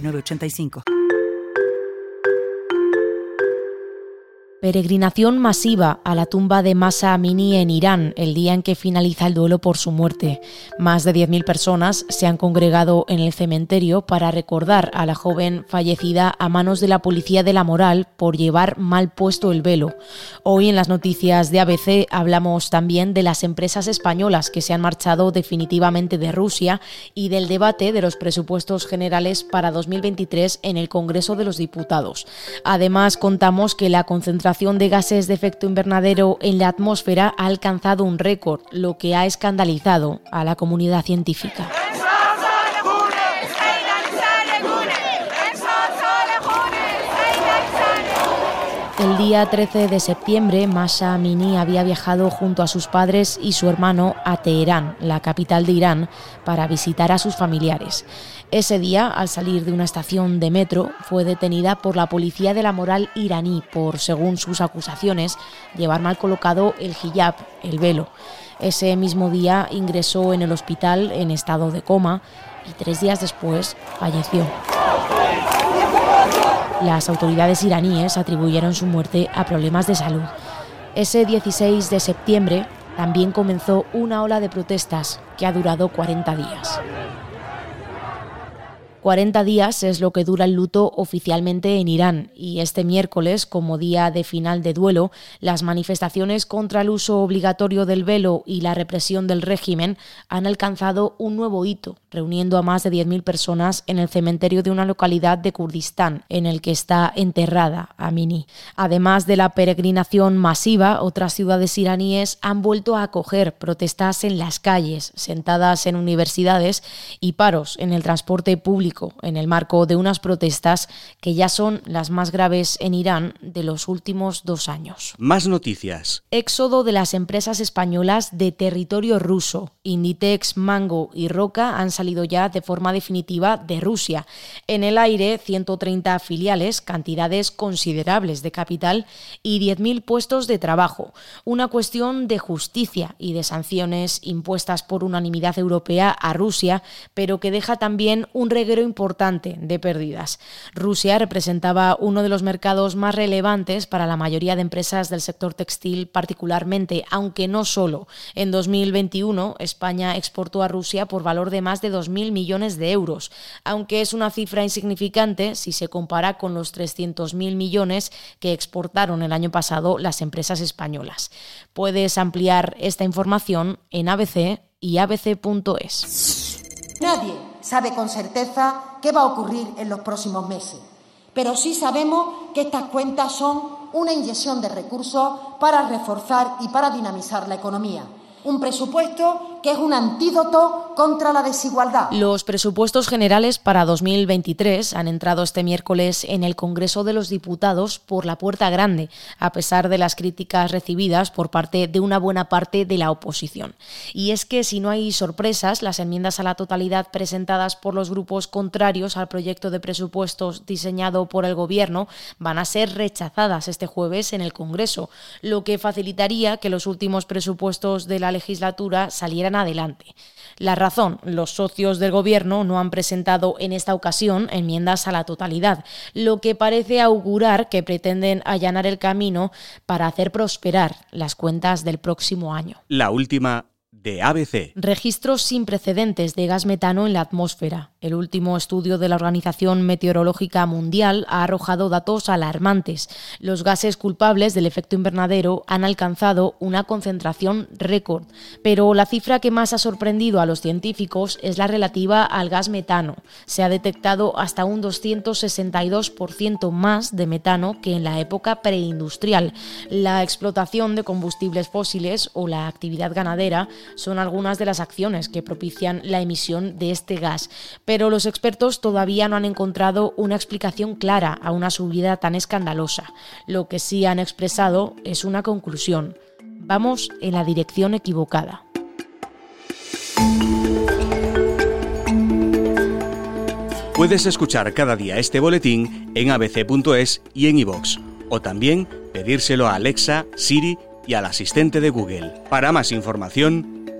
985. Peregrinación masiva a la tumba de Masa Amini en Irán el día en que finaliza el duelo por su muerte. Más de 10.000 personas se han congregado en el cementerio para recordar a la joven fallecida a manos de la policía de la moral por llevar mal puesto el velo. Hoy en las noticias de ABC hablamos también de las empresas españolas que se han marchado definitivamente de Rusia y del debate de los presupuestos generales para 2023 en el Congreso de los Diputados. Además contamos que la concentración de gases de efecto invernadero en la atmósfera ha alcanzado un récord, lo que ha escandalizado a la comunidad científica. El día 13 de septiembre, Masha Amini había viajado junto a sus padres y su hermano a Teherán, la capital de Irán, para visitar a sus familiares. Ese día, al salir de una estación de metro, fue detenida por la policía de la moral iraní por, según sus acusaciones, llevar mal colocado el hijab, el velo. Ese mismo día ingresó en el hospital en estado de coma y tres días después falleció. Las autoridades iraníes atribuyeron su muerte a problemas de salud. Ese 16 de septiembre también comenzó una ola de protestas que ha durado 40 días. 40 días es lo que dura el luto oficialmente en Irán y este miércoles, como día de final de duelo, las manifestaciones contra el uso obligatorio del velo y la represión del régimen han alcanzado un nuevo hito, reuniendo a más de 10.000 personas en el cementerio de una localidad de Kurdistán, en el que está enterrada Amini. Además de la peregrinación masiva, otras ciudades iraníes han vuelto a acoger protestas en las calles, sentadas en universidades y paros en el transporte público en el marco de unas protestas que ya son las más graves en Irán de los últimos dos años. Más noticias. Éxodo de las empresas españolas de territorio ruso. Inditex, Mango y Roca han salido ya de forma definitiva de Rusia. En el aire, 130 filiales, cantidades considerables de capital y 10.000 puestos de trabajo. Una cuestión de justicia y de sanciones impuestas por unanimidad europea a Rusia, pero que deja también un importante de pérdidas. Rusia representaba uno de los mercados más relevantes para la mayoría de empresas del sector textil particularmente, aunque no solo. En 2021 España exportó a Rusia por valor de más de 2.000 millones de euros, aunque es una cifra insignificante si se compara con los 300.000 millones que exportaron el año pasado las empresas españolas. Puedes ampliar esta información en ABC y abc.es. Nadie sabe con certeza qué va a ocurrir en los próximos meses, pero sí sabemos que estas cuentas son una inyección de recursos para reforzar y para dinamizar la economía. Un presupuesto que es un antídoto contra la desigualdad. Los presupuestos generales para 2023 han entrado este miércoles en el Congreso de los Diputados por la puerta grande, a pesar de las críticas recibidas por parte de una buena parte de la oposición. Y es que si no hay sorpresas, las enmiendas a la totalidad presentadas por los grupos contrarios al proyecto de presupuestos diseñado por el Gobierno van a ser rechazadas este jueves en el Congreso, lo que facilitaría que los últimos presupuestos de la legislatura salieran adelante. La razón, los socios del Gobierno no han presentado en esta ocasión enmiendas a la totalidad, lo que parece augurar que pretenden allanar el camino para hacer prosperar las cuentas del próximo año. La última de ABC. Registros sin precedentes de gas metano en la atmósfera. El último estudio de la Organización Meteorológica Mundial ha arrojado datos alarmantes. Los gases culpables del efecto invernadero han alcanzado una concentración récord, pero la cifra que más ha sorprendido a los científicos es la relativa al gas metano. Se ha detectado hasta un 262% más de metano que en la época preindustrial. La explotación de combustibles fósiles o la actividad ganadera son algunas de las acciones que propician la emisión de este gas, pero los expertos todavía no han encontrado una explicación clara a una subida tan escandalosa. Lo que sí han expresado es una conclusión. Vamos en la dirección equivocada. Puedes escuchar cada día este boletín en abc.es y en iVox, o también pedírselo a Alexa, Siri y al asistente de Google. Para más información,